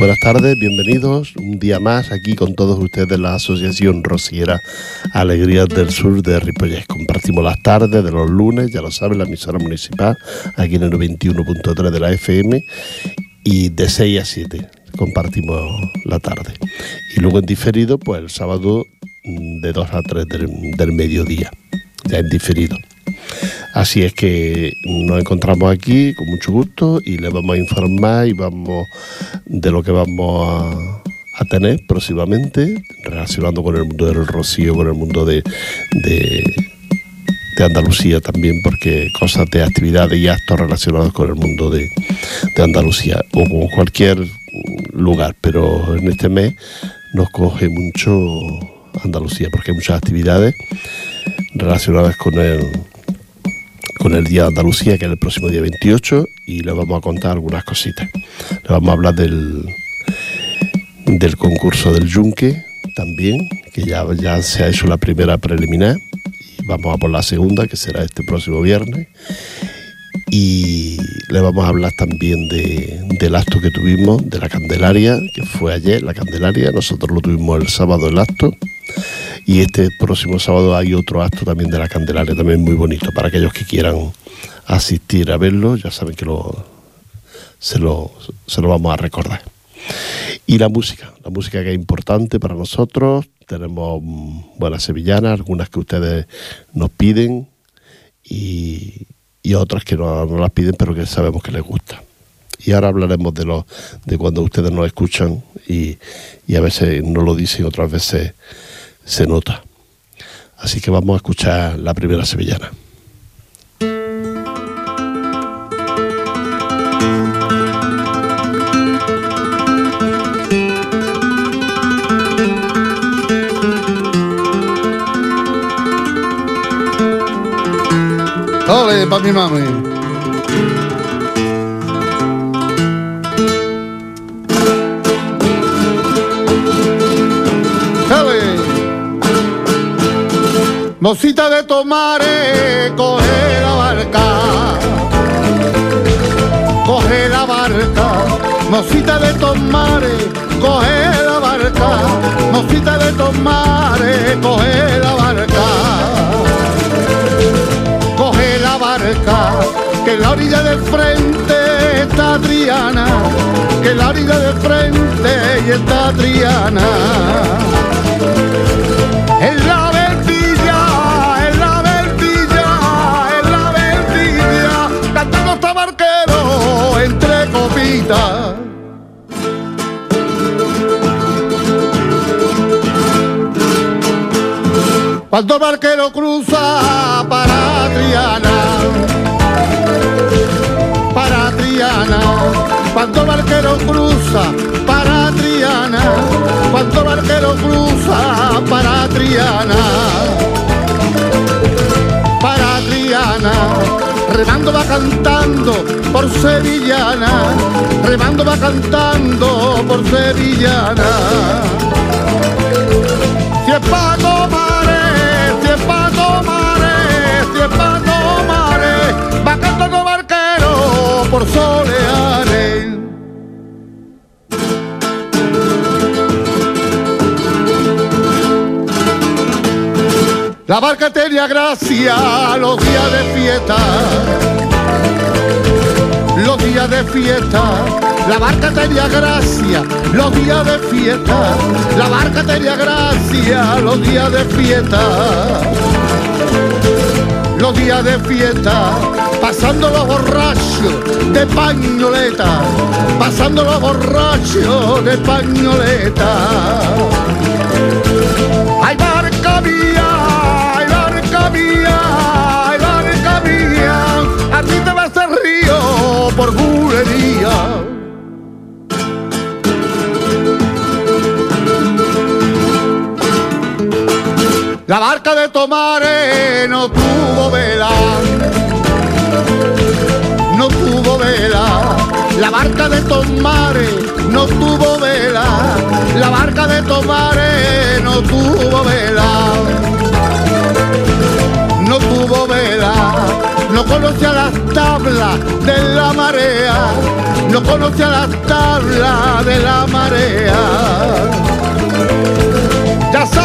Buenas tardes, bienvenidos un día más aquí con todos ustedes de la Asociación Rociera Alegrías del Sur de Ripollés. Compartimos las tardes de los lunes, ya lo saben, la emisora municipal, aquí en el 91.3 de la FM y de 6 a 7 compartimos la tarde. Y luego en diferido, pues el sábado mm, de 2 a 3 del, mediodía, ya en diferido. Así es que nos encontramos aquí con mucho gusto y le vamos a informar y vamos de lo que vamos a, tener próximamente, relacionando con el mundo del rocío, con el mundo de, de, Andalucía también, porque cosas de actividades y actos relacionados con el mundo de, de Andalucía o con cualquier lugar, pero en este mes nos coge mucho Andalucía, porque hay muchas actividades relacionadas con el, con el Día de Andalucía, que es el próximo día 28, y les vamos a contar algunas cositas. Les vamos a hablar del, del concurso del Yunque también, que ya, ya se ha hecho la primera preliminar, y vamos a por la segunda, que será este próximo viernes. Y le vamos a hablar también del acto que tuvimos de la Candelaria, que fue ayer la Candelaria, nosotros lo tuvimos el sábado el acto y este próximo sábado hay otro acto también de la Candelaria, también muy bonito, para aquellos que quieran asistir a verlo, ya saben que lo, se, lo, se lo vamos a recordar. Y la música, la música que es importante para nosotros, tenemos buenas sevillanas, algunas que ustedes nos piden y, otras que no, las piden pero que sabemos que les gusta. Y ahora hablaremos de, lo, de cuando ustedes nos escuchan y, y a veces no lo dicen, otras veces se nota. Así que vamos a escuchar la primera sevillana. Mami. Mosita de tomare, coge la barca, coge la barca, mosita de tomare, coge la barca, mosita de tomare, coge la barca, coge la barca, que la orilla del frente está Triana, que la orilla del frente y está Triana. En Cuando barquero cruza para Triana, para Triana, cuando barquero cruza para Triana, cuando barquero cruza para Triana, para Triana, remando va cantando por Sevillana, remando va cantando por Sevillana. Si es por soleares. La barca tenía gracia los días de fiesta, los días de fiesta. La barca tenía gracia los días de fiesta, la barca tenía gracia los días de fiesta días de fiesta, pasando los borrachos de pañoleta, pasando los borrachos de pañoleta. Ay, barca mía, ay, barca mía, ay, barca mía, a ti te vas el río por bulería. La barca de Tomare no tuvo barca de Tomare no tuvo vela, la barca de Tomare no tuvo vela, no tuvo vela. No conoce a las tablas de la marea, no conoce a las tablas de la marea. Ya se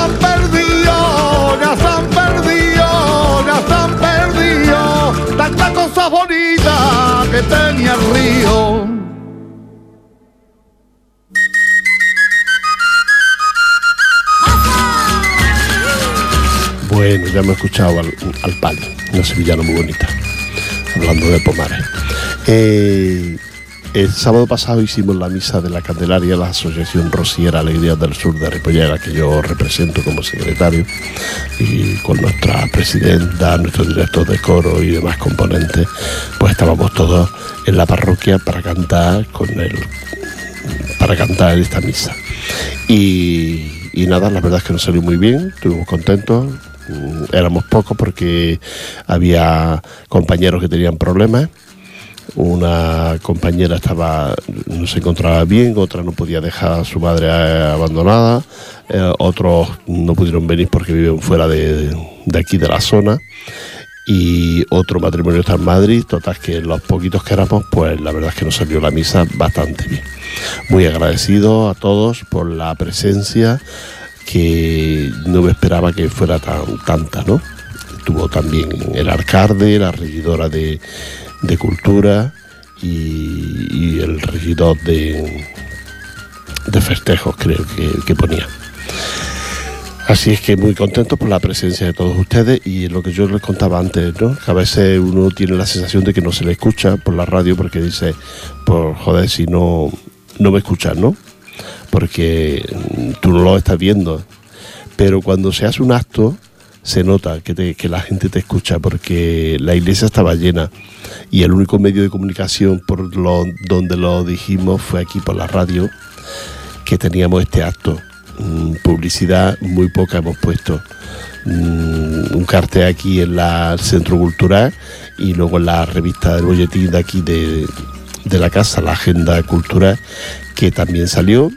bonita que tenía el río. Bueno, ya me he escuchado al, al una sevillana muy bonita, hablando de Pomares. Eh, el sábado pasado hicimos la misa de la Candelaria, la Asociación Rociera Alegría del Sur de Ripollera, que yo represento como secretario, y con nuestra presidenta, nuestro director de coro y demás componentes, pues estábamos todos en la parroquia para cantar con el para cantar esta misa. Y, y nada, la verdad es que nos salió muy bien, estuvimos contentos, Mm, éramos pocos porque había compañeros que tenían problemas. Una compañera estaba no se encontraba bien, otra no podía dejar a su madre eh, abandonada, eh, otros no pudieron venir porque viven fuera de, aquí de la zona y otro matrimonio está en Madrid, total que los poquitos que éramos, pues la verdad es que nos salió la misa bastante bien. Muy agradecido a todos por la presencia, que no me esperaba que fuera tan tanta, ¿no? Tuvo también el alcalde, la regidora de, de Cultura y, el regidor de, de festejos, creo que, que ponía. Así es que muy contento por la presencia de todos ustedes y lo que yo les contaba antes, ¿no? Que a veces uno tiene la sensación de que no se le escucha por la radio porque dice, por joder, si no, no me escuchan, ¿no? porque tú no lo estás viendo. Pero cuando se hace un acto, se nota que, la gente te escucha porque la iglesia estaba llena y el único medio de comunicación por donde lo dijimos fue aquí por la radio que teníamos este acto. Mm, publicidad muy poca hemos puesto. Mm, un cartel aquí en la, el Centro Cultural y luego en la revista del bolletín de aquí de, de la casa, la Agenda Cultural, que también salió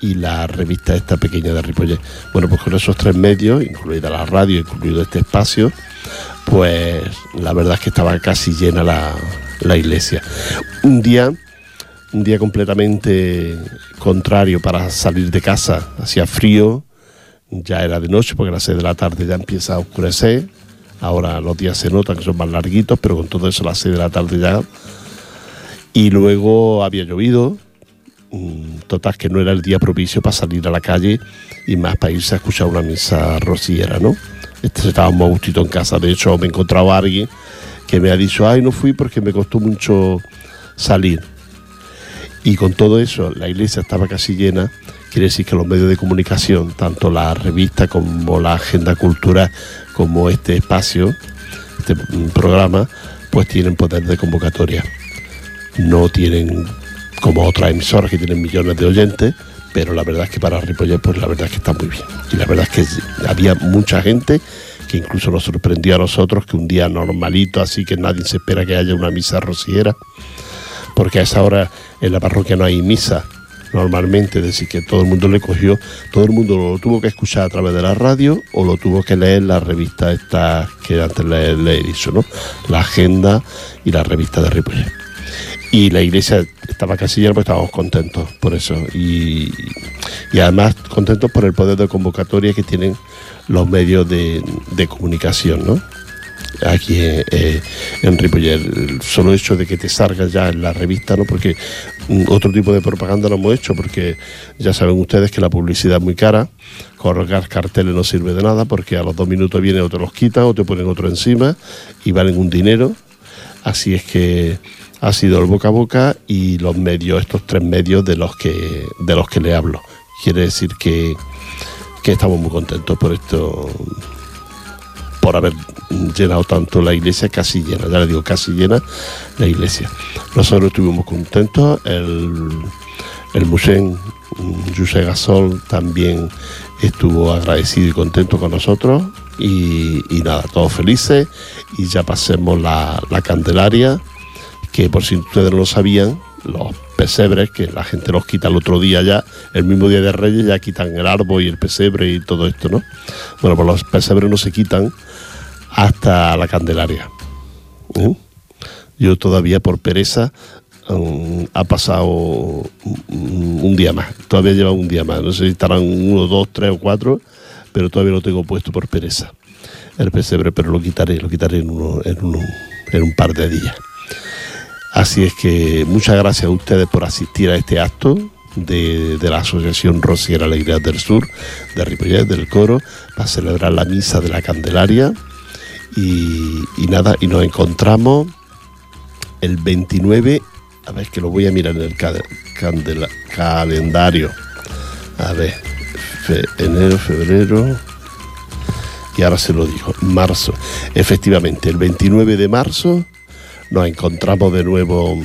y la revista esta pequeña de Ripollet. Bueno, pues con esos tres medios, incluida la radio, incluido este espacio, pues la verdad es que estaba casi llena la, la iglesia. Un día, un día completamente contrario para salir de casa, hacía frío, ya era de noche porque a las seis de la tarde ya empieza a oscurecer, ahora los días se notan que son más larguitos, pero con todo eso a las seis de la tarde ya. Y luego había llovido, total que no era el día propicio para salir a la calle y más para irse a escuchar una misa rociera, ¿no? Este, estábamos a gustito en casa, de hecho me he encontrado alguien que me ha dicho, ay, no fui porque me costó mucho salir. Y con todo eso, la iglesia estaba casi llena, quiere decir que los medios de comunicación, tanto la revista como la agenda cultural, como este espacio, este programa, pues tienen poder de convocatoria. No tienen como otras emisoras que tienen millones de oyentes, pero la verdad es que para Ripollet, pues la verdad es que está muy bien. Y la verdad es que había mucha gente que incluso nos sorprendió a nosotros que un día normalito, así que nadie se espera que haya una misa rociera, porque a esa hora en la parroquia no hay misa normalmente, es decir, que todo el mundo le cogió, todo el mundo lo tuvo que escuchar a través de la radio o lo tuvo que leer la revista esta que antes le, le ¿no? La agenda y la revista de Ripollet y la iglesia estaba casi llena, pues estábamos contentos por eso. Y, y, además contentos por el poder de convocatoria que tienen los medios de, de comunicación, ¿no? Aquí eh, en Ripollet, el solo hecho de que te salga ya en la revista, ¿no? Porque otro tipo de propaganda lo hemos hecho, porque ya saben ustedes que la publicidad es muy cara, colgar carteles no sirve de nada, porque a los dos minutos viene o te los quitan o te ponen otro encima y valen un dinero. Así es que ha sido el boca a boca y los medios, estos tres medios de los que, de los que le hablo. Quiere decir que, que estamos muy contentos por esto, por haber llenado tanto la iglesia, casi llena, ya le digo, casi llena la iglesia. Nosotros estuvimos contentos, el, el Musén José Gasol también estuvo agradecido y contento con nosotros y, y nada, todos felices y ya pasemos la, la Candelaria que por si ustedes no lo sabían, los pesebres, que la gente los quita el otro día ya, el mismo día de Reyes ya quitan el árbol y el pesebre y todo esto, ¿no? Bueno, pues los pesebres no se quitan hasta la Candelaria. ¿eh? Yo todavía por pereza um, ha pasado un, un día más. Todavía lleva un día más. No sé si estarán uno, dos, tres o cuatro, pero todavía lo tengo puesto por pereza. El pesebre, pero lo quitaré, lo quitaré en, uno, en un par de días. Así es que muchas gracias a ustedes por asistir a este acto de, la Asociación Rociera Alegría del Sur de Ripollet, del coro, para celebrar la misa de la Candelaria. Y, nada, y nos encontramos el 29, a ver que lo voy a mirar en el calendario. A ver, enero, febrero. Y ahora se lo digo, marzo. Efectivamente, el 29 de marzo nos encontramos de nuevo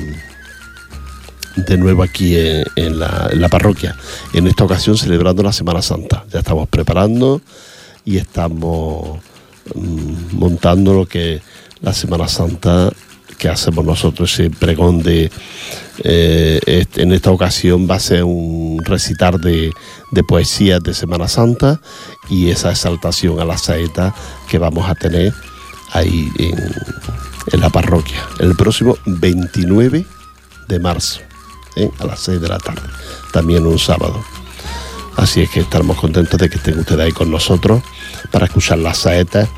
de nuevo aquí en, la, parroquia. En esta ocasión celebrando la Semana Santa. Ya estamos preparando y estamos mm, montando lo que la Semana Santa que hacemos nosotros, ese pregón de eh, en esta ocasión va a ser un recitar de, de poesías de Semana Santa y esa exaltación a la saeta que vamos a tener ahí en, en la parroquia el próximo 29 de marzo ¿eh? a las 6 de la tarde, también un sábado. Así es que estamos contentos de que estén ustedes ahí con nosotros para escuchar las saetas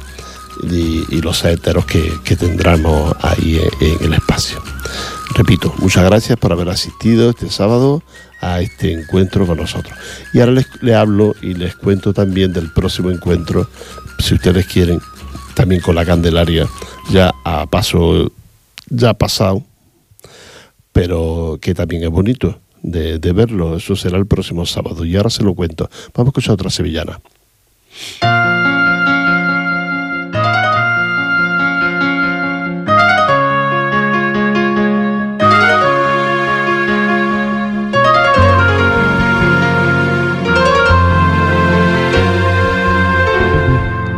y, y los saeteros que, tendremos ahí en, en el espacio. Repito, muchas gracias por haber asistido este sábado a este encuentro con nosotros. Y ahora les, les hablo y les cuento también del próximo encuentro, si ustedes quieren, también con la Candelaria, ya a paso, ya pasado, pero que también es bonito de, de verlo. Eso será el próximo sábado. Y ahora se lo cuento. Vamos a escuchar otra sevillana.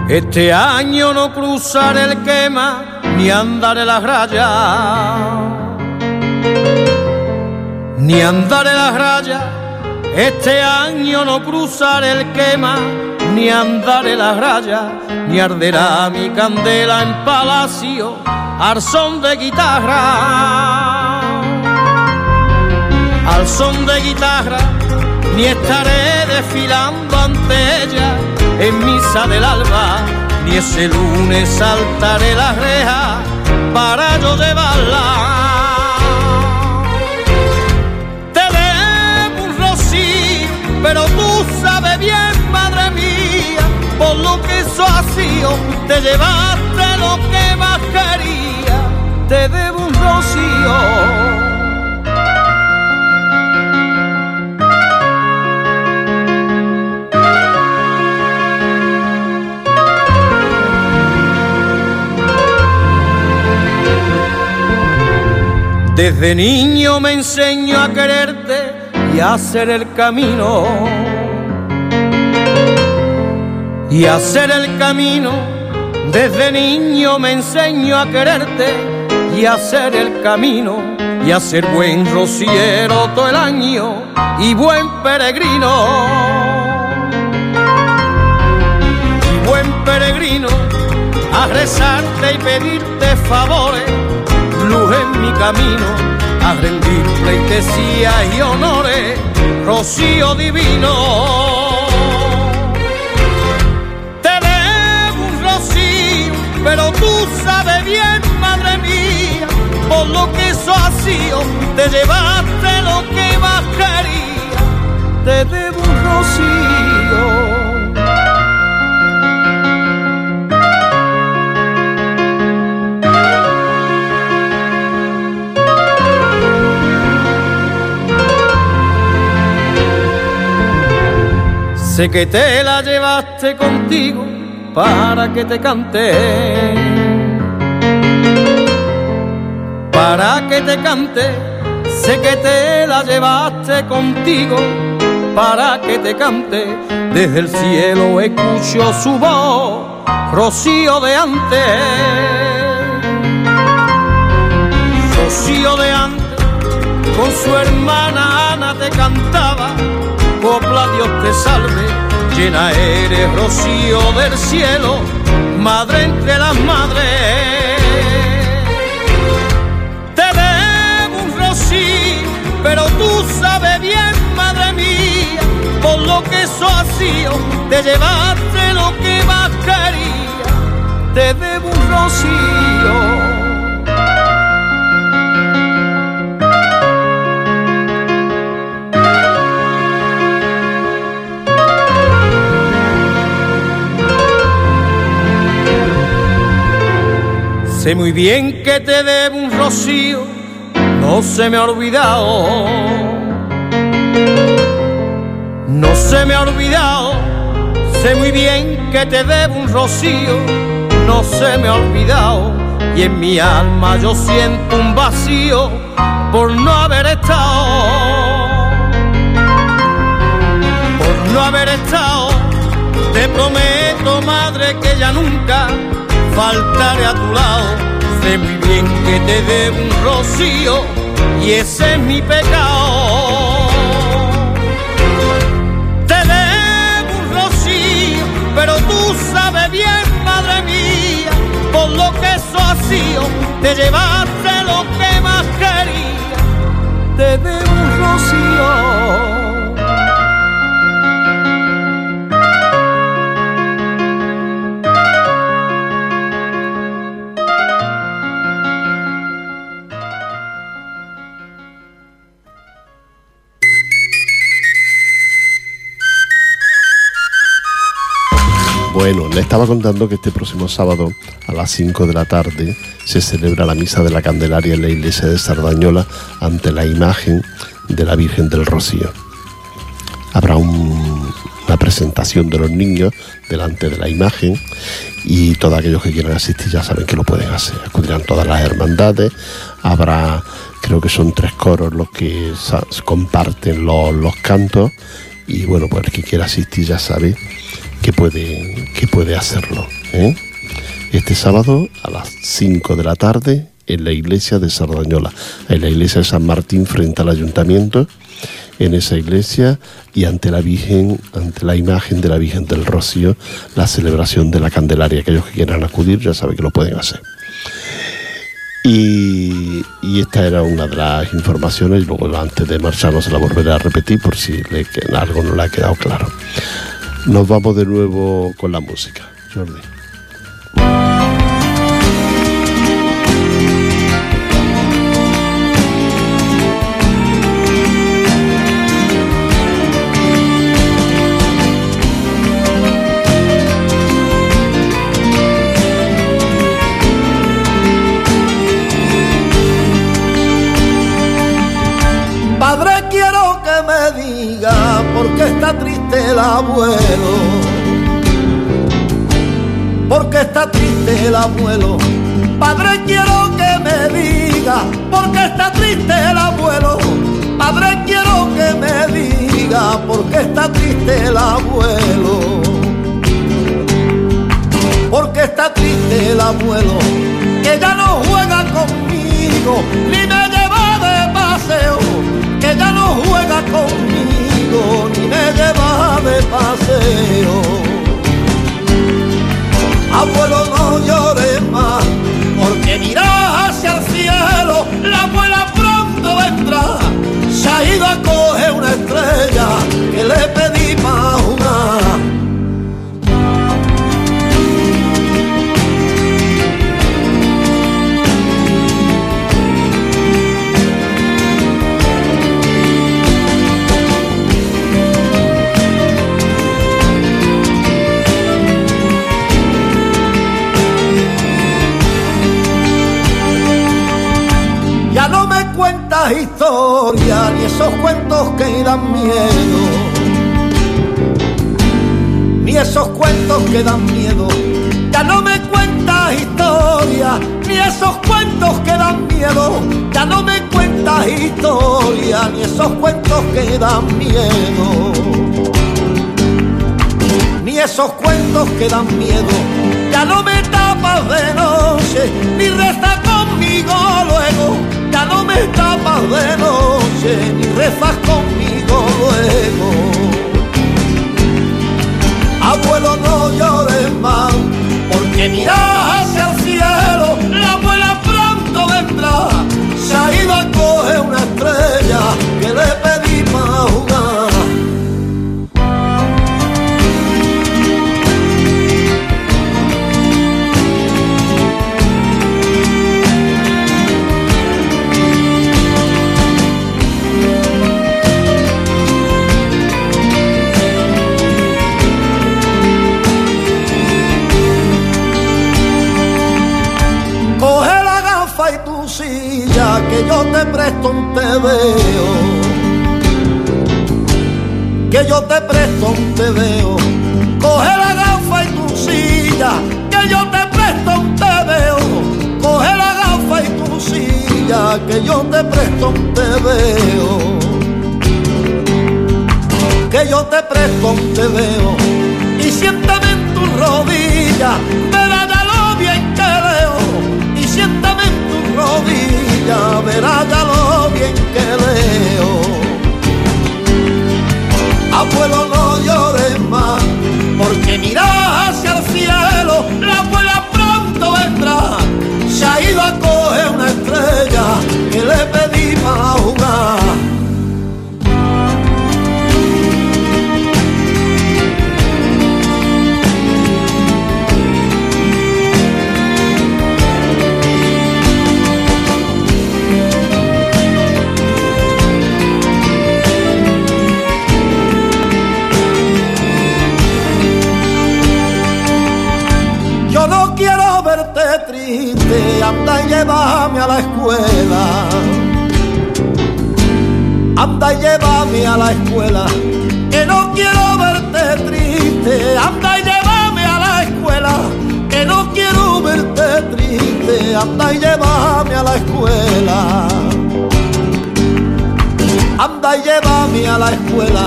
Este año no cruzaré el quema ni andaré las rayas, ni andaré las rayas. Este año no cruzaré el quema ni andaré las rayas, ni arderá mi candela en palacio al son de guitarra, al son de guitarra, ni estaré desfilando ante ella en misa del alba, ni ese lunes saltaré la reja para yo llevarla. Te debo un rocío, pero tú sabes bien, madre mía, por lo que eso ha sido, te llevaste lo que más quería, te debo un rocío. Desde niño me enseño a quererte y a hacer el camino. Y a hacer el camino. Desde niño me enseño a quererte y a hacer el camino. Y a ser buen rociero todo el año y buen peregrino. Y buen peregrino a rezarte y pedirte favores luz en mi camino, a rendir y honores, rocío divino. Te debo un rocío, pero tú sabes bien, madre mía, por lo que eso ha te llevaste lo que más quería, te debo un rocío. Sé que te la llevaste contigo para que te cante. Para que te cante. Sé que te la llevaste contigo para que te cante. Desde el cielo escucho su voz, rocío de antes. Rocío de antes, con su hermana Ana te cantaba copla Dios te salve, llena eres rocío del cielo, madre entre las madres. Te debo un rocío, pero tú sabes bien, madre mía, por lo que socio te llevaste lo que más quería. Te debo un rocío. Sé muy bien que te debo un rocío, no se me ha olvidado. No se me ha olvidado, sé muy bien que te debo un rocío, no se me ha olvidado. Y en mi alma yo siento un vacío por no haber estado. Por no haber estado, te prometo, madre, que ya nunca faltaré a tu lado. Sé muy bien que te debo un rocío y ese es mi pecado. Te debo un rocío, pero tú sabes bien, madre mía, por lo que eso ha te llevaste lo que más quería. Te debo un rocío. Estaba contando que este próximo sábado a las 5 de la tarde se celebra la misa de la Candelaria en la iglesia de Sardañola ante la imagen de la Virgen del Rocío. Habrá una presentación de los niños delante de la imagen y todos aquellos que quieran asistir ya saben que lo pueden hacer. Acudirán todas las hermandades, habrá, creo que son tres coros los que comparten los, los cantos y bueno, pues el que quiera asistir ya sabe que puede, que puede hacerlo. ¿eh? Este sábado a las 5 de la tarde en la iglesia de Sardañola, en la iglesia de San Martín frente al ayuntamiento, en esa iglesia y ante la Virgen, ante la imagen de la Virgen del Rocío, la celebración de la Candelaria. Aquellos que quieran acudir ya saben que lo pueden hacer. Y, esta era una de las informaciones, luego antes de marcharnos se la volveré a repetir por si algo no le ha quedado claro. Nos vamos de nuevo con la música. Jordi. El abuelo. Porque está triste el abuelo. Padre, quiero que me diga, porque está triste el abuelo. Padre, quiero que me diga, porque está triste el abuelo. Porque está triste el abuelo, que ya no juega conmigo, ni me paseo. Abuelo, no llores más, porque mira hacia el cielo, la abuela pronto vendrá. Se ha ido a coger una estrella que le historia ni esos cuentos que dan miedo. Ni esos cuentos que dan miedo. Ya no me cuentas historia, ni esos cuentos que dan miedo. Ya no me cuentas historia, ni esos cuentos que dan miedo. Ni esos cuentos que dan miedo. Ya no me tapas de noche, ni resta luego ya no me tapas de noche ni rezas conmigo luego. Abuelo, no llores más, porque mira yo te presto un veo, coge la gafa y tu silla, que yo te presto un veo, coge la gafa y tu silla, que yo te presto un veo, que yo te presto un veo, y siéntame en tu rodilla, verá ya lo bien que veo, y siéntame en tu rodilla, verá ya lo bien que leo. Abuelo, no llores más, porque mira hacia el cielo, la abuela pronto vendrá. Se ha ido a coger una estrella que le pedí para jugar. Anda y llévame a la escuela, que no quiero verte triste, anda y llévame a la escuela, que no quiero verte triste, anda y llévame a la escuela. Anda y llévame a la escuela,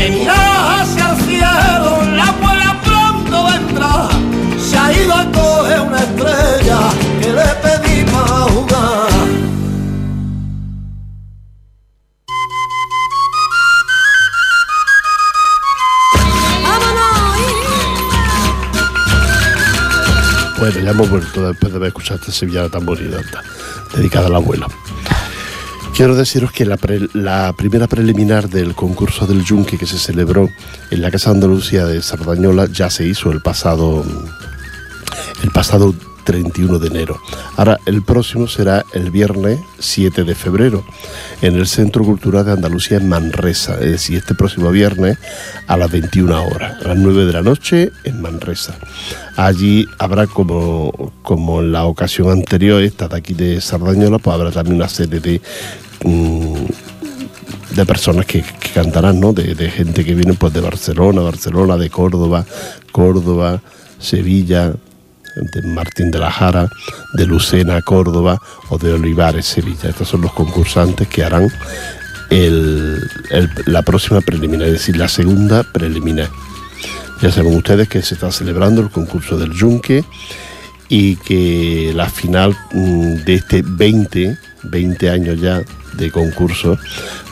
porque mira hacia el cielo, la abuela pronto vendrá. Se ha ido a coger una estrella que le pedí para jugar. Bueno, ya hemos vuelto después de haber escuchado esta sevillana tan bonita, dedicada a la. Quiero deciros que la, pre- la primera preliminar del concurso del Yunque que se celebró en la Casa Andalucía de Sardañola ya se hizo el pasado, el pasado 31 de enero. Ahora, el próximo será el viernes 7 de febrero en el Centro Cultural de Andalucía en Manresa, es decir, este próximo viernes a las 21 horas, a las 9 de la noche en Manresa. Allí habrá como, como en la ocasión anterior, esta de aquí de Sardañola, pues habrá también una serie de mm, de personas que, cantarán, ¿no? De, de gente que viene pues de Barcelona, Barcelona, de Córdoba, Córdoba, Sevilla, de Martín de la Jara, de Lucena, Córdoba o de Olivares, Sevilla. Estos son los concursantes que harán el- la próxima preliminar, es decir, la segunda preliminar. Ya saben ustedes que se está celebrando el concurso del Yunque y que la final mm, de este 20, 20 años ya de concurso,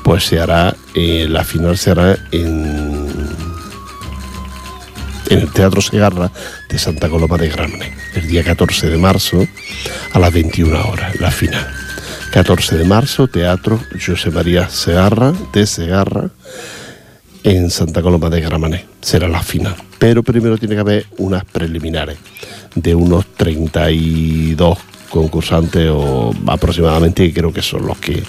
pues se hará, eh, la final se hará en, en el Teatro Segarra de Santa Coloma de Gramenet, el día 14 de marzo a las 21 horas, la final. 14 de marzo, Teatro José María Segarra de Segarra en Santa Coloma de Gramenet. Será la final. Pero primero tiene que haber unas preliminares de unos 32 concursantes o aproximadamente creo que son los que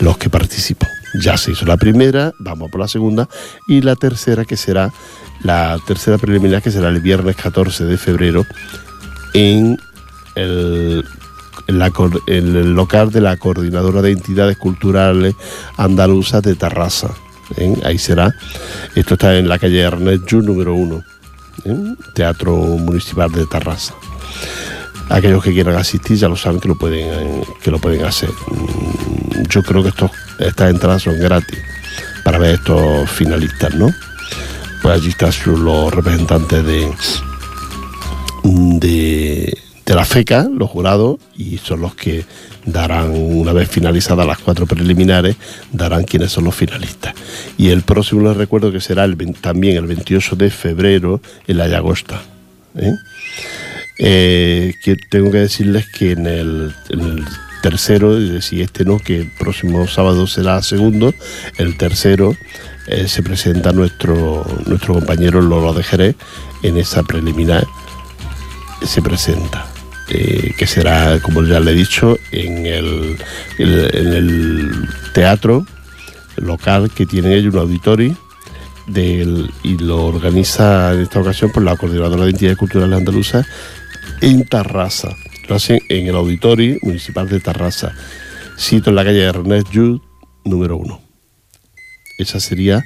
los que participan. Ya se hizo la primera, vamos por la segunda y la tercera que será la tercera preliminar que será el viernes 14 de febrero en el, el local de la Coordinadora de Entidades Culturales Andaluzas de Tarrasa. ¿eh? Ahí será. Esto está en la calle Ernest Yu número 1, Teatro Municipal de Tarrasa. Aquellos que quieran asistir ya lo saben que lo pueden, que lo pueden hacer. Mm, Yo creo que estas entradas son gratis para ver estos finalistas, ¿no? Pues allí están los representantes de, de, la FECA, los jurados, y son los que darán, una vez finalizadas las cuatro preliminares, darán quiénes son los finalistas. Y el próximo les recuerdo que será también el 28 de febrero en la Llagosta. ¿eh? Eh, tengo que decirles que en el, en el tercero, si este no, que el próximo sábado será segundo, el tercero eh, se presenta nuestro, nuestro compañero Lolo de Jerez en esa preliminar, se presenta. Eh, que será, como ya le he dicho, en el, en el teatro local que tienen ellos, un auditorio, del, y lo organiza en esta ocasión por la coordinadora de entidades culturales andaluzas, en Tarrasa. Lo hacen en el Auditorio Municipal de Tarrasa, sito en la calle Ernest Jude, número 1. Esa sería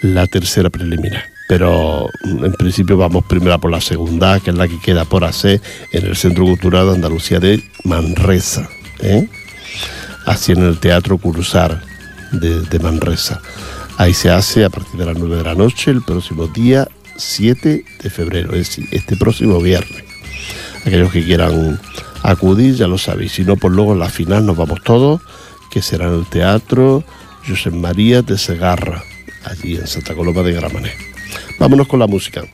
la tercera preliminar. Pero mm, en principio vamos primero por la segunda, que es la que queda por hacer en el Centro Cultural de Andalucía de Manresa. ¿eh? Así en el Teatro Cursar de, de Manresa. Ahí se hace a partir de las 9 de la noche el próximo día 7 de febrero, es decir, este próximo viernes. Aquellos que quieran acudir, ya lo sabéis. Si no, pues luego en la final nos vamos todos, que será en el Teatro José María de Segarra, allí en Santa Coloma de Gramenet. Vámonos con la música.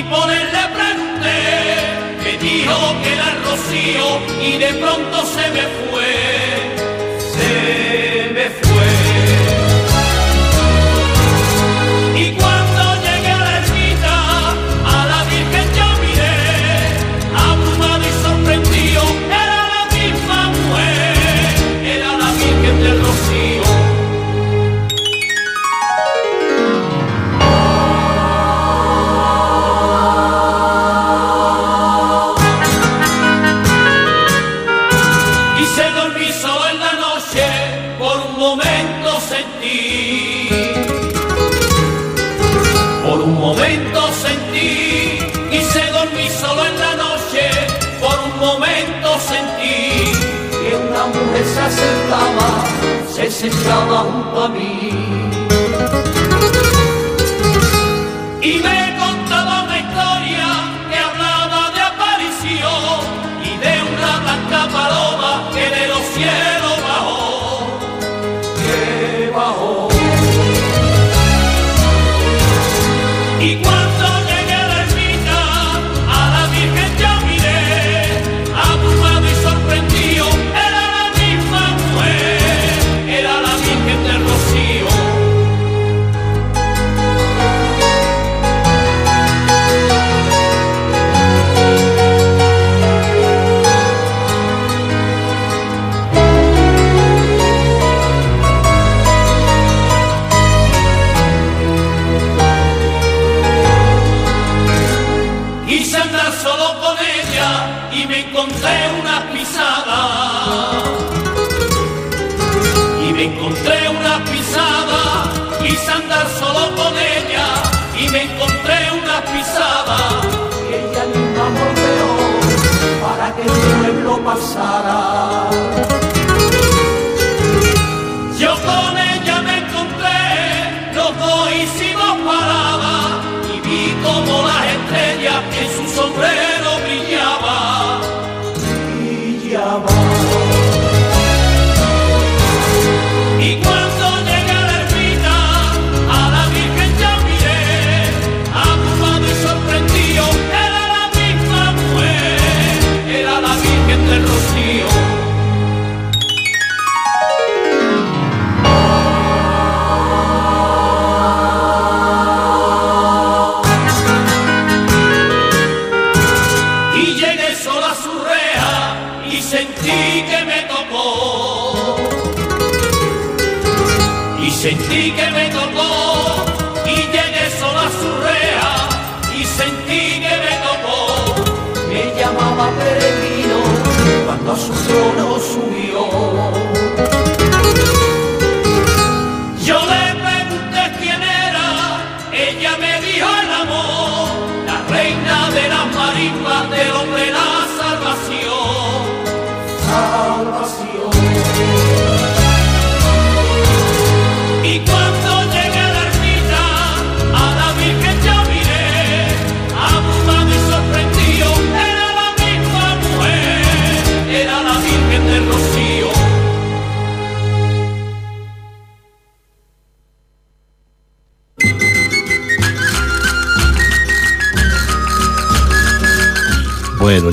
y por él le pregunté, me dijo que era Rocío y de pronto se me fue. سبت ظهر طبيب papa peregrino cuando a su trono subió.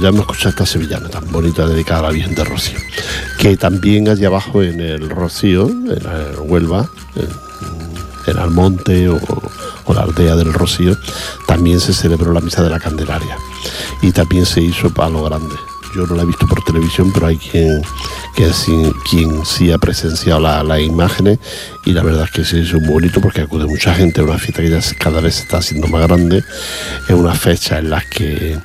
Hemos escuchado esta sevillana tan bonita dedicada a la Virgen de Rocío. Que también allá abajo en el Rocío, en, el Huelva, en, en Almonte o, o la aldea del Rocío, también se celebró la misa de la Candelaria. Y también se hizo a lo grande. Yo no la he visto por televisión, pero hay quien, que sí, quien sí ha presenciado la- las imágenes y la verdad es que se hizo muy bonito porque acude mucha gente, es una fiesta que ya cada vez se está haciendo más grande, es una fecha en la que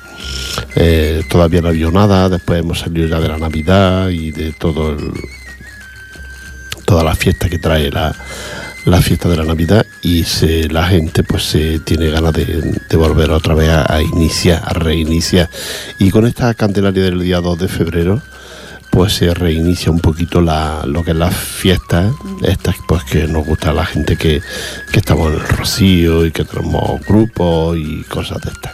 eh, todavía no había nada, después hemos salido ya de la Navidad y de todo el, toda la fiesta que trae la, la fiesta de la Navidad y la gente pues se tiene ganas de, volver otra vez a, a iniciar, a reiniciar. Y con esta Candelaria del día 2 de febrero pues se reinicia un poquito la, lo que es las fiestas, estas pues que nos gusta a la gente que, que estamos en el Rocío y que tenemos grupos y cosas de estas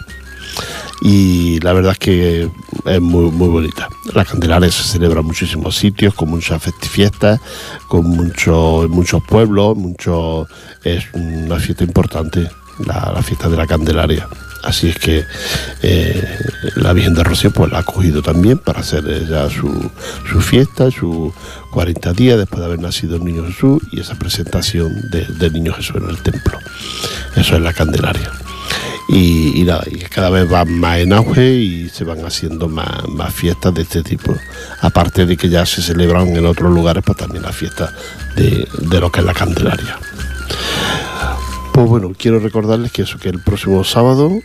y la verdad es que es muy, muy bonita. La Candelaria se celebra en muchísimos sitios, con muchas fiestas, con muchos en muchos pueblos, mucho, es una fiesta importante, la, la fiesta de la Candelaria. Así es que eh, la Virgen de Rocío pues la ha cogido también para hacer ya su, su fiesta, sus 40 días después de haber nacido el Niño Jesús y esa presentación de- del Niño Jesús en el templo. Eso es la Candelaria y, cada vez van más en auge y se van haciendo más, más fiestas de este tipo. Aparte de que ya se celebran en otros lugares, pues también las fiestas de, de lo que es la Candelaria. Pues bueno, quiero recordarles que eso, que el próximo sábado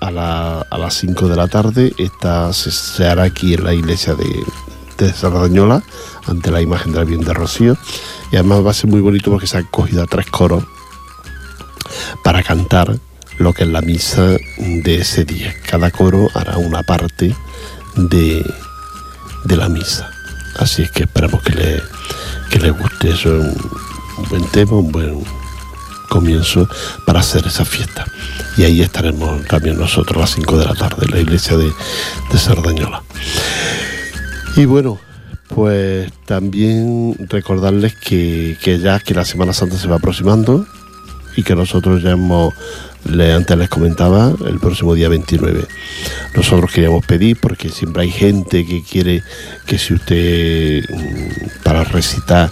a, a las 5 de la tarde esta se, hará aquí en la iglesia de, de Sardañola, ante la imagen de la Virgen de Rocío. Y además va a ser muy bonito porque se han cogido a tres coros para cantar lo que es la misa de ese día. Cada coro hará una parte de, de la misa. Así es que esperamos que le, que le guste. Eso es un buen tema, un buen comienzo para hacer esa fiesta. Y ahí estaremos también nosotros a las 5 de la tarde en la iglesia de, de Sardañola. Y bueno, pues también recordarles que, que ya que la Semana Santa se va aproximando y que nosotros ya hemos, antes les comentaba, el próximo día 29. Nosotros queríamos pedir, porque siempre hay gente que quiere que si usted, mm, para recitar,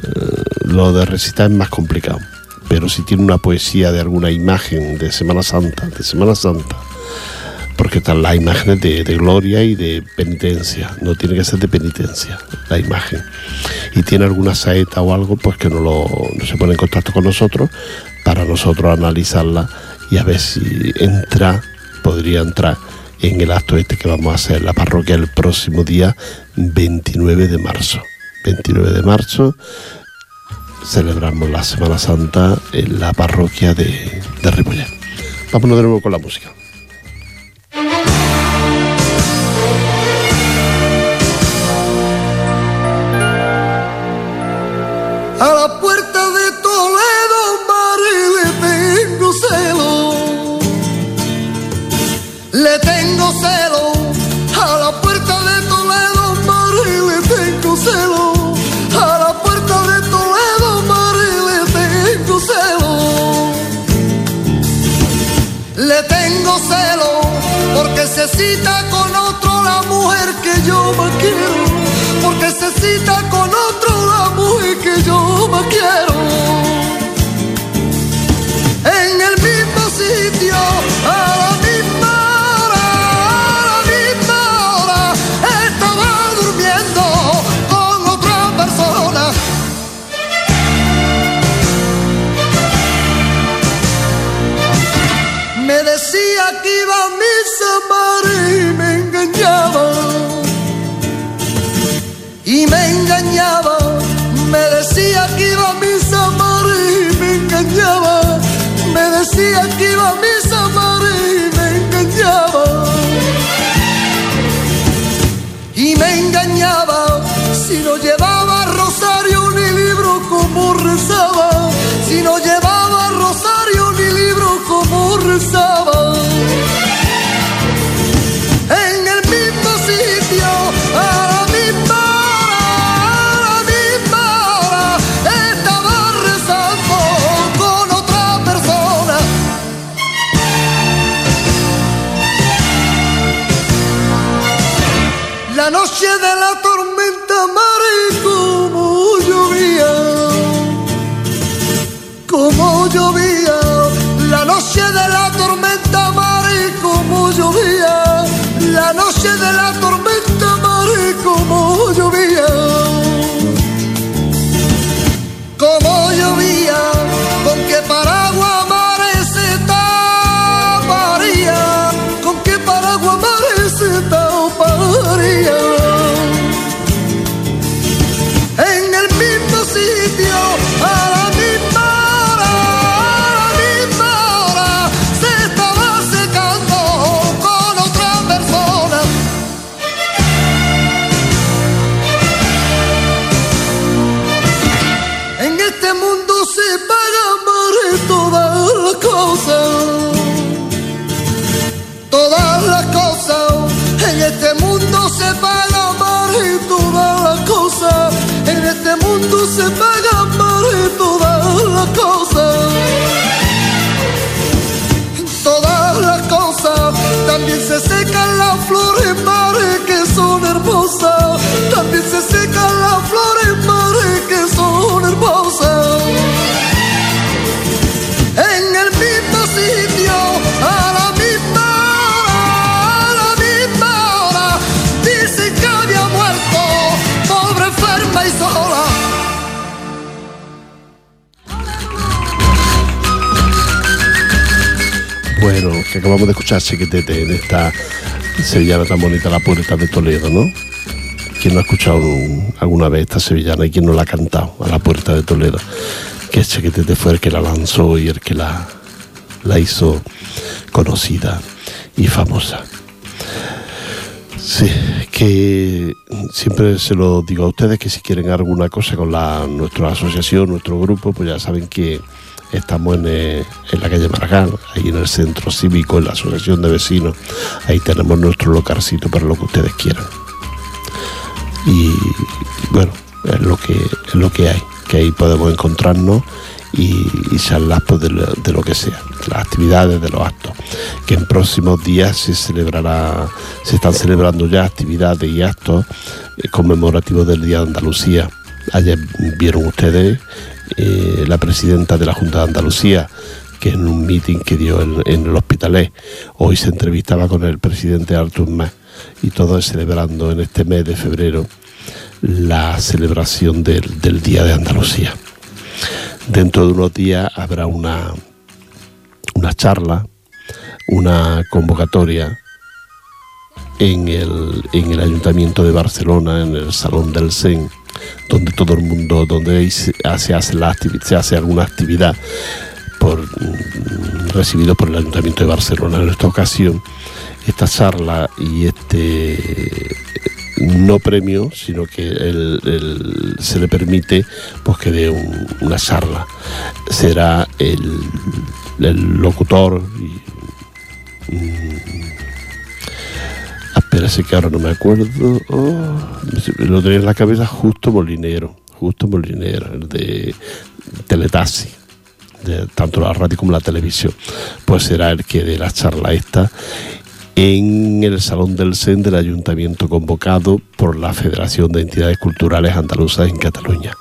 eh, lo de recitar es más complicado, pero si tiene una poesía de alguna imagen de Semana Santa, de Semana Santa, porque están las imágenes de, de gloria y de penitencia, no tiene que ser de penitencia la imagen. Y tiene alguna saeta o algo, pues que no, lo, no se pone en contacto con nosotros para nosotros analizarla y a ver si entra, podría entrar en el acto este que vamos a hacer en la parroquia el próximo día 29 de marzo. 29 de marzo celebramos la Semana Santa en la parroquia de, de Ripollet. Vámonos de nuevo con la música. Se secan las flores mares que son hermosas. También se secan las flores mares que son hermosas. Que acabamos de escuchar Chiquitete en esta sevillana tan bonita, La Puerta de Toledo, ¿no? ¿Quién no ha escuchado un- alguna vez esta sevillana y quién no la ha cantado a La Puerta de Toledo? Que Chiquitete fue el que la lanzó y el que la, la hizo conocida y famosa. Sí, que siempre se lo digo a ustedes que si quieren alguna cosa con la, nuestra asociación, nuestro grupo, pues ya saben que estamos en, eh, en la calle Maragall, ahí en el centro cívico, en la asociación de vecinos. Ahí tenemos nuestro localcito para lo que ustedes quieran. Y bueno, es lo que, es lo que hay, que ahí podemos encontrarnos y, y charlar pues, de, lo, de lo que sea, las actividades, de los actos. Que en próximos días se celebrará, se están celebrando ya actividades y actos eh, conmemorativos del Día de Andalucía. Ayer vieron ustedes eh, la presidenta de la Junta de Andalucía, que en un meeting que dio en, el Hospitalet, hoy se entrevistaba con el presidente Artur Mas y todo es celebrando en este mes de febrero la celebración del, del Día de Andalucía. Dentro de unos días habrá una, una charla, una convocatoria en el, en el Ayuntamiento de Barcelona, en el Salón del Sen, donde todo el mundo, donde se se hace, la se hace alguna actividad por, mm, recibido por el Ayuntamiento de Barcelona. En esta ocasión, esta charla y este no premio, sino que el- se le permite pues, que dé un- una charla. Será el, el locutor y, mm, espérese que ahora no me acuerdo. Oh, lo tenía en la cabeza justo Molinero, justo Molinero, el de Teletaxi de tanto la radio como la televisión, pues será el que dé la charla esta en el Salón del SEN del Ayuntamiento convocado por la Federación de Entidades Culturales Andaluzas en Cataluña.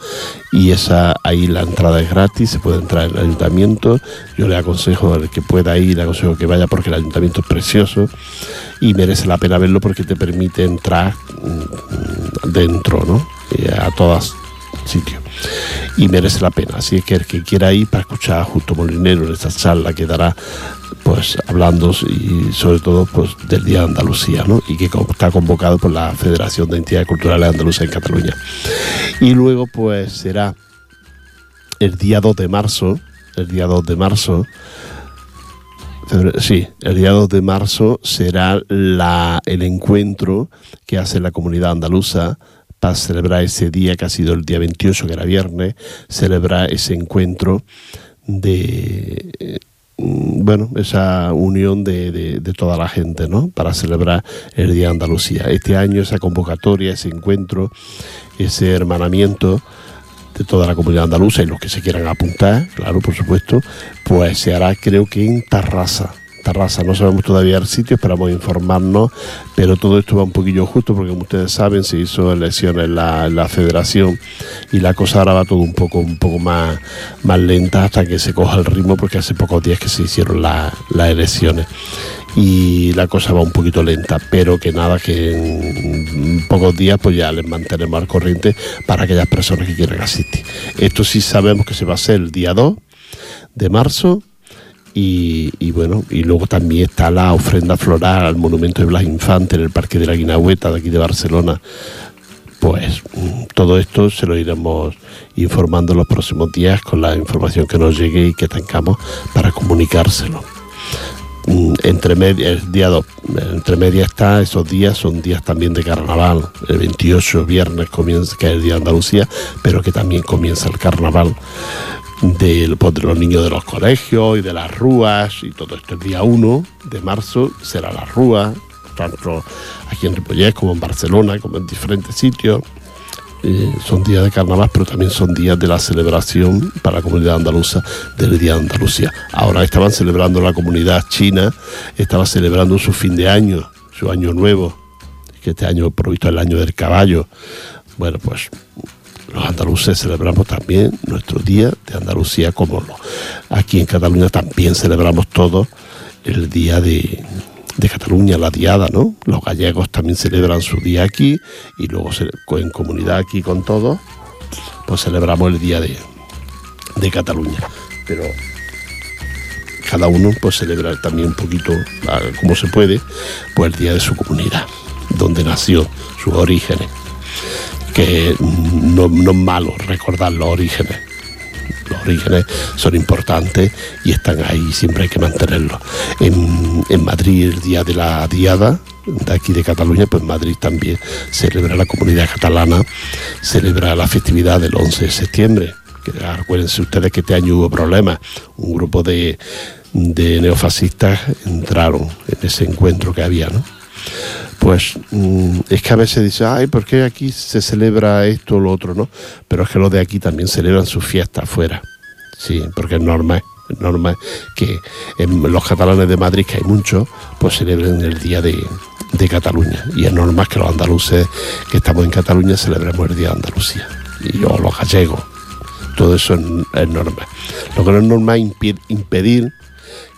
Y esa ahí la entrada es gratis, se puede entrar en el ayuntamiento. Yo le aconsejo al que pueda ir, le aconsejo que vaya porque el ayuntamiento es precioso y merece la pena verlo porque te permite entrar mm, dentro, ¿no? Eh, a todas sitios y merece la pena. Así que el que quiera ir para escuchar a Justo Molinero en esta charla que dará, pues hablando y sobre todo pues del Día de Andalucía, ¿no? Y que está convocado por la Federación de Entidades Culturales Andaluzas en Cataluña. Y luego pues será el día 2 de marzo, el día 2 de marzo, Sí, el día 2 de marzo será la, el encuentro que hace la comunidad andaluza para celebrar ese día que ha sido el día 28, que era viernes, celebrar ese encuentro de, eh, bueno, esa unión de, de- de toda la gente, ¿no? Para celebrar el Día de Andalucía. Este año esa convocatoria, ese encuentro, ese hermanamiento de toda la comunidad andaluza y los que se quieran apuntar, claro, por supuesto, pues se hará creo que en Tarrasa, Tarrasa. No sabemos todavía el sitio, esperamos informarnos, pero todo esto va un poquillo justo porque como ustedes saben se hizo elecciones en la, la federación y la cosa ahora va todo un poco, un poco más, más lenta hasta que se coja el ritmo porque hace pocos días que se hicieron la- las elecciones y la cosa va un poquito lenta, pero que nada, que en pocos días pues ya les mantenemos al corriente para aquellas personas que quieran asistir. Esto sí sabemos que se va a hacer el día 2 de marzo y, bueno, y luego también está la ofrenda floral al monumento de Blas Infante en el Parque de la Guinagüeta de aquí de Barcelona. Pues mm, todo esto se lo iremos informando los próximos días con la información que nos llegue y que tengamos para comunicárselo mm, entre media, el día 2, entre media está, esos días son días también de carnaval. El 28 viernes comienza, que es el día de Andalucía, pero que también comienza el carnaval del- pues, de, los niños de los colegios y de las rúas y todo esto. El día 1 de marzo será la rúa, tanto aquí en Ripollés como en Barcelona, como en diferentes sitios. Eh, son días de carnaval, pero también son días de la celebración para la comunidad andaluza del Día de Andalucía. Ahora estaban celebrando la comunidad china, estaba celebrando su fin de año, su año nuevo, que este año provisto el año del caballo. Bueno, pues los andaluces celebramos también nuestro Día de Andalucía, como lo- aquí en Cataluña también celebramos todos el Día de, de Cataluña, la Diada, ¿no? Los gallegos también celebran su día aquí y luego en comunidad aquí con todos, pues celebramos el Día de, de Cataluña. Pero cada uno pues celebra también un poquito, ah, como se puede, pues el día de su comunidad, donde nació, sus orígenes. Que no, no es malo recordar los orígenes. Los orígenes son importantes y están ahí, siempre hay que mantenerlos. En, en Madrid, el día de la Diada, de aquí de Cataluña, pues Madrid también celebra la comunidad catalana, celebra la festividad del 11 de septiembre. Que, acuérdense ustedes que este año hubo problemas. Un grupo de, de neofascistas entraron en ese encuentro que había, ¿no? Pues mm, es que a veces dice, ay, ¿por qué aquí se celebra esto o lo otro, no? Pero es que los de aquí también celebran sus fiestas afuera. Sí, porque es normal, normal que en los catalanes de Madrid, que hay muchos, pues celebren el día de, Cataluña. Y es normal que los andaluces que estamos en Cataluña celebremos el día de Andalucía. Y o los gallegos. Todo eso es, es normal. Lo que no es normal es impedir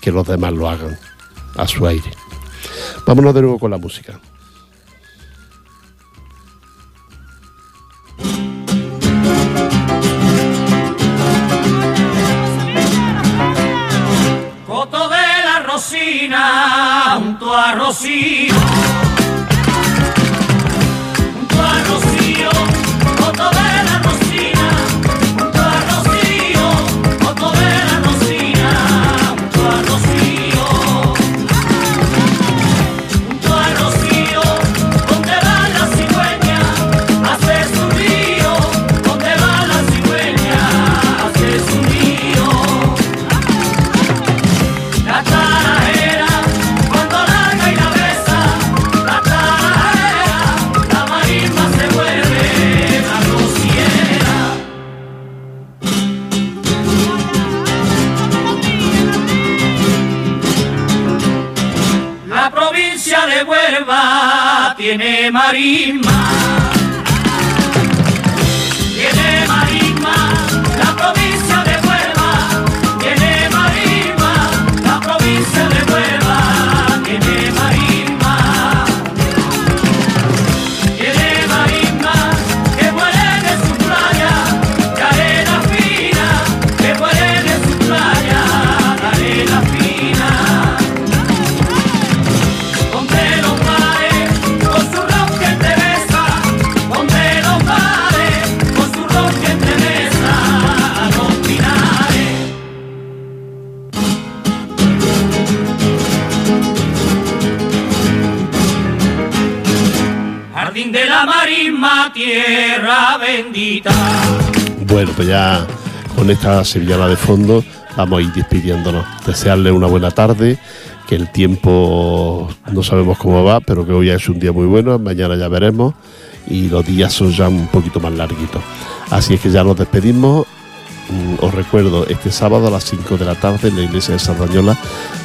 que los demás lo hagan a su aire. Vámonos de nuevo con la música. Coto de la Rosina, junto a Rocío. Bueno, pues ya con esta sevillana de fondo vamos a ir despidiéndonos. Desearle una buena tarde, que el tiempo no sabemos cómo va, pero que hoy es un día muy bueno, mañana ya veremos y los días son ya un poquito más larguitos. Así es que ya nos despedimos os recuerdo, este sábado a las 5 de la tarde en la iglesia de Sardañola,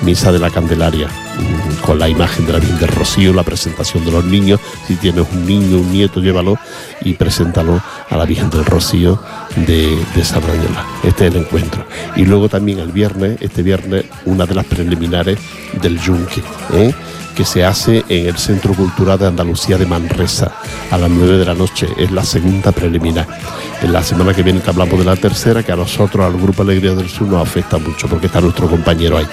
misa de la Candelaria, mm, con la imagen de la Virgen de Rocío, la presentación de los niños. Si tienes un niño, un nieto, llévalo y preséntalo a la Virgen del Rocío de, de Sardañola. Este es el encuentro. Y luego también el viernes, este viernes, una de las preliminares del Yunque. ¿eh? Que se hace en el Centro Cultural de Andalucía de Manresa a las 9 de la noche. Es la segunda preliminar. En la semana que viene que hablamos de la tercera, que a nosotros, al Grupo Alegría del Sur, nos afecta mucho porque está nuestro compañero ahí.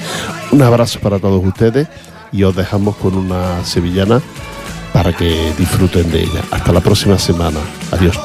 Un abrazo para todos ustedes y os dejamos con una sevillana para que disfruten de ella. Hasta la próxima semana. Adiós.